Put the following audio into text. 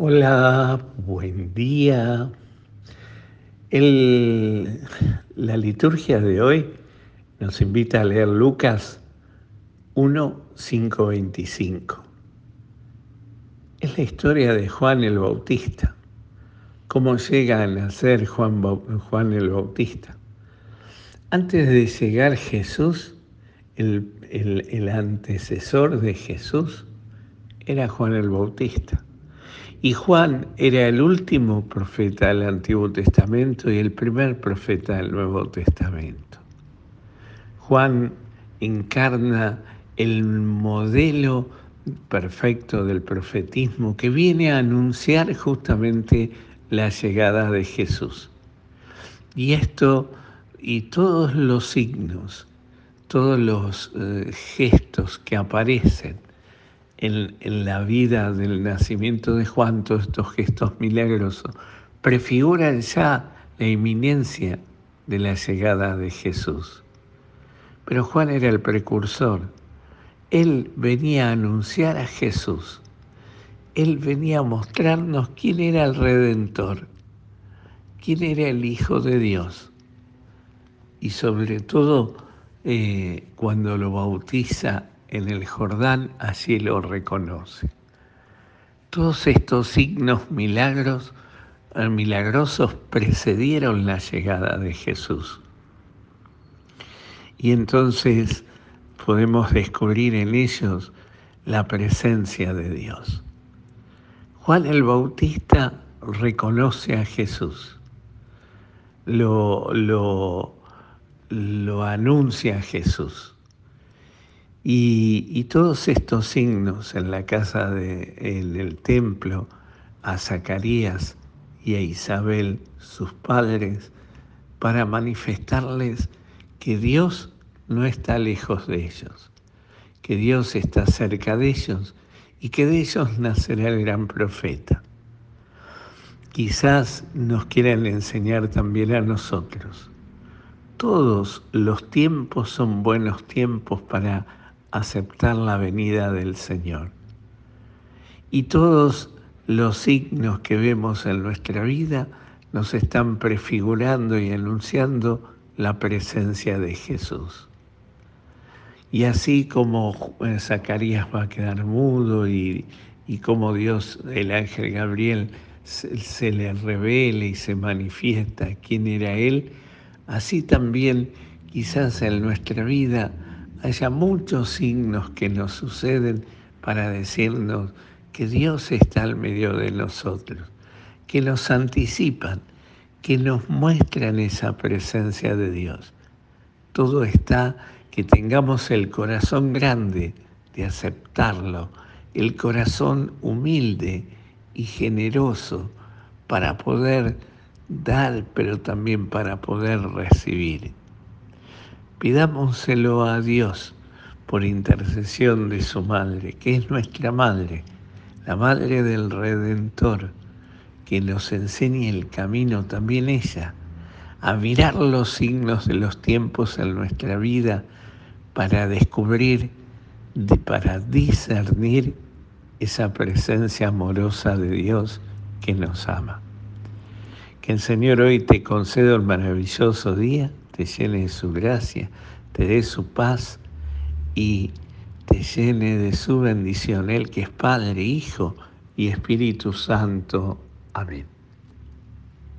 Hola, buen día. La liturgia de hoy nos invita a leer Lucas 1, 5, 25. Es la historia de Juan el Bautista. ¿Cómo llega a nacer Juan, el Bautista? Antes de llegar Jesús, el antecesor de Jesús era Juan el Bautista. Y Juan era el último profeta del Antiguo Testamento y el primer profeta del Nuevo Testamento. Juan encarna el modelo perfecto del profetismo que viene a anunciar justamente la llegada de Jesús. Y esto y todos los signos, todos los eh, gestos que aparecen en, la vida del nacimiento de Juan, todos estos gestos milagrosos, prefiguran ya la inminencia de la llegada de Jesús. Pero Juan era el precursor. Él venía a anunciar a Jesús. Él venía a mostrarnos quién era el Redentor, quién era el Hijo de Dios. Y sobre todo, eh, cuando lo bautiza en el Jordán, allí lo reconoce. Todos estos signos milagros, eh, milagrosos precedieron la llegada de Jesús. Y entonces podemos descubrir en ellos la presencia de Dios. Juan el Bautista reconoce a Jesús, lo, lo, lo anuncia a Jesús. Y, todos estos signos en la casa de, en el templo, a Zacarías y a Isabel, sus padres, para manifestarles que Dios no está lejos de ellos, que Dios está cerca de ellos y que de ellos nacerá el gran profeta. Quizás nos quieran enseñar también a nosotros. Todos los tiempos son buenos tiempos para aceptar la venida del Señor. Y todos los signos que vemos en nuestra vida nos están prefigurando y anunciando la presencia de Jesús. Y así como Zacarías va a quedar mudo y, y como Dios, el ángel Gabriel, se, se le revela y se manifiesta quién era Él, así también quizás en nuestra vida haya muchos signos que nos suceden para decirnos que Dios está al medio de nosotros, que nos anticipan, que nos muestran esa presencia de Dios. Todo está que tengamos el corazón grande de aceptarlo, el corazón humilde y generoso para poder dar, pero también para poder recibir. Pidámoselo a Dios por intercesión de su Madre, que es nuestra Madre, la Madre del Redentor, que nos enseñe el camino también ella, a mirar los signos de los tiempos en nuestra vida para descubrir, para discernir esa presencia amorosa de Dios que nos ama. Que el Señor hoy te conceda el maravilloso día, te llene de su gracia, te dé su paz y te llene de su bendición, Él que es Padre, Hijo y Espíritu Santo. Amén.